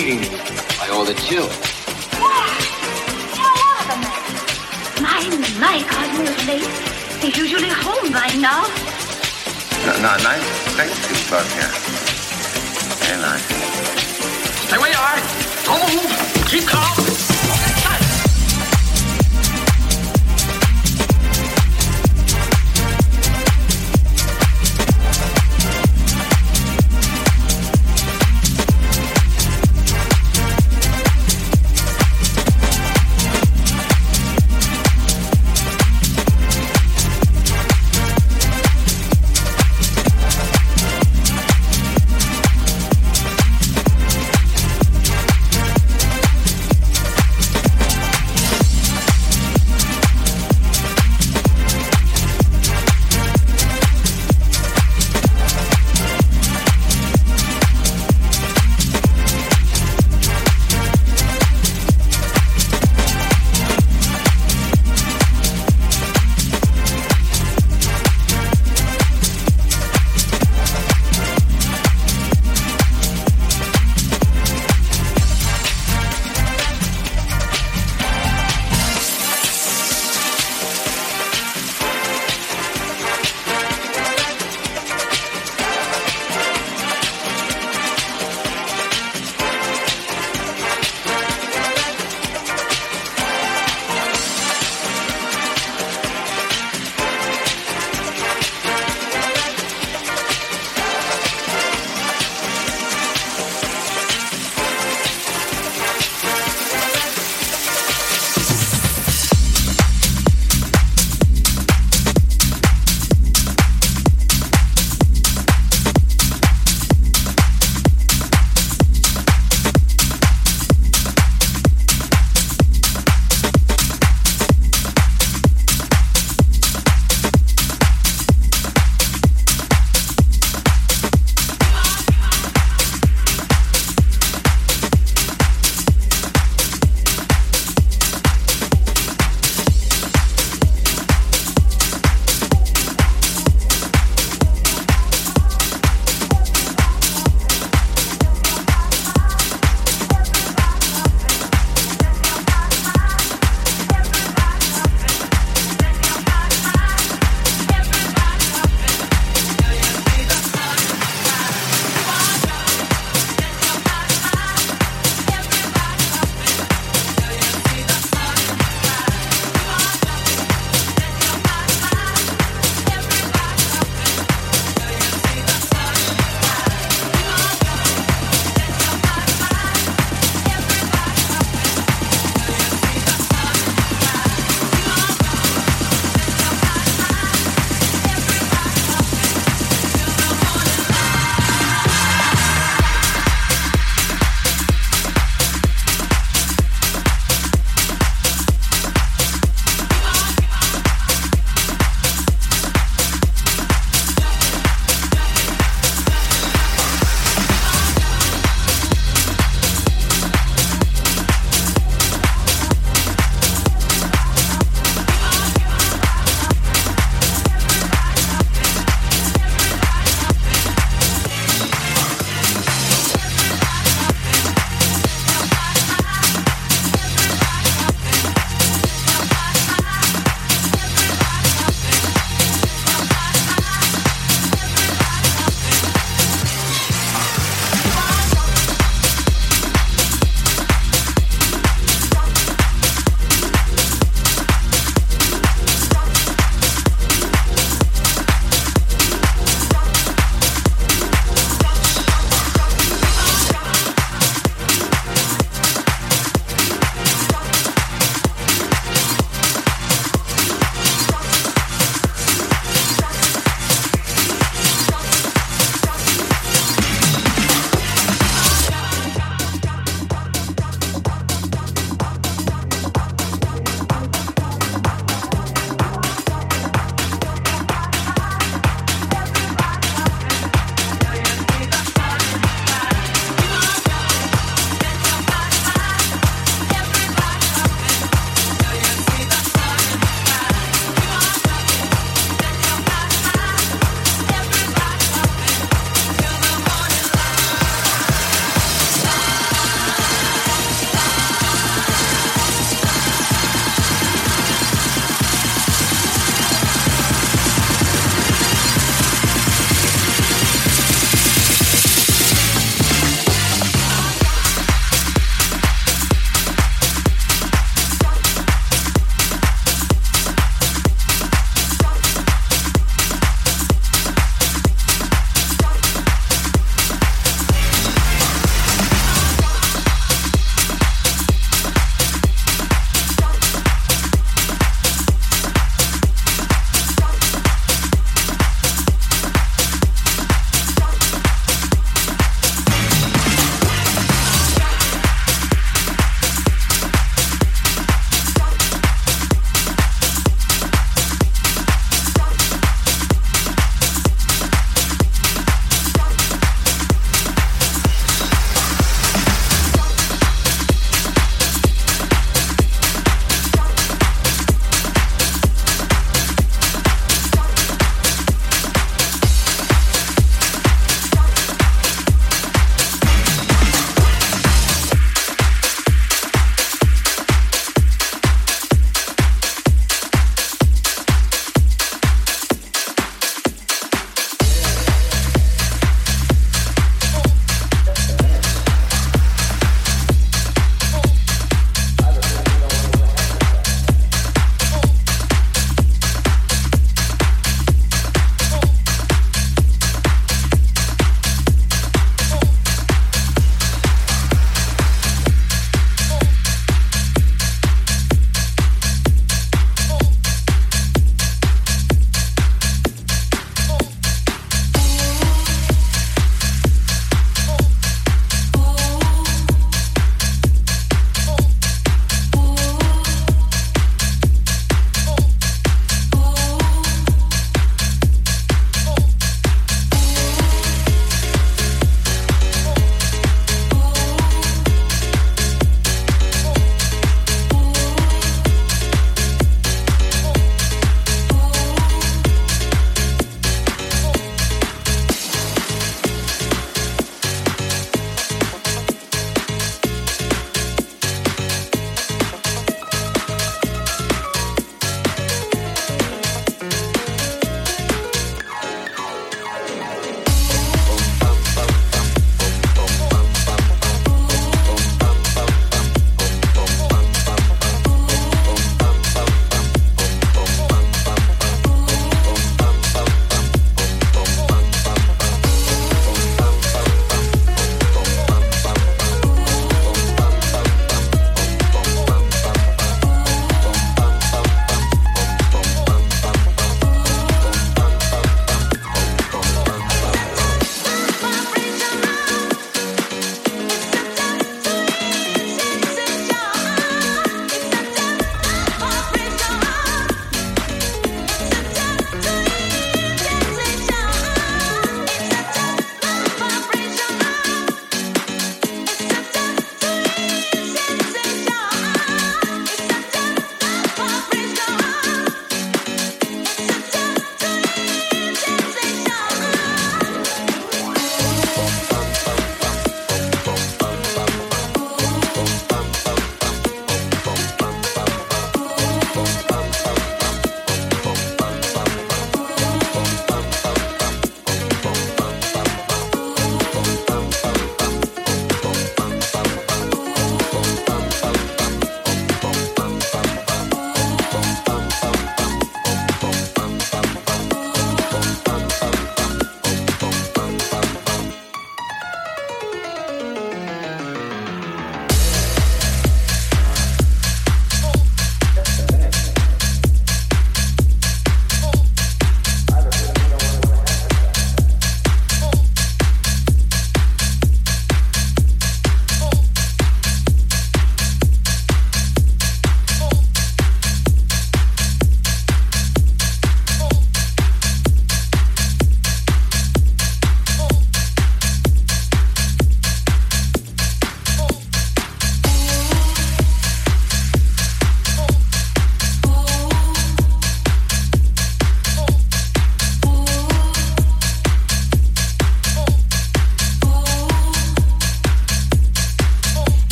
Well, meeting you. I owe the two. My, my, Cosmo's late. He's usually home by now. No, no, nice. Thank you, but yeah. Very nice. Stay where you are. Don't move. Keep calm.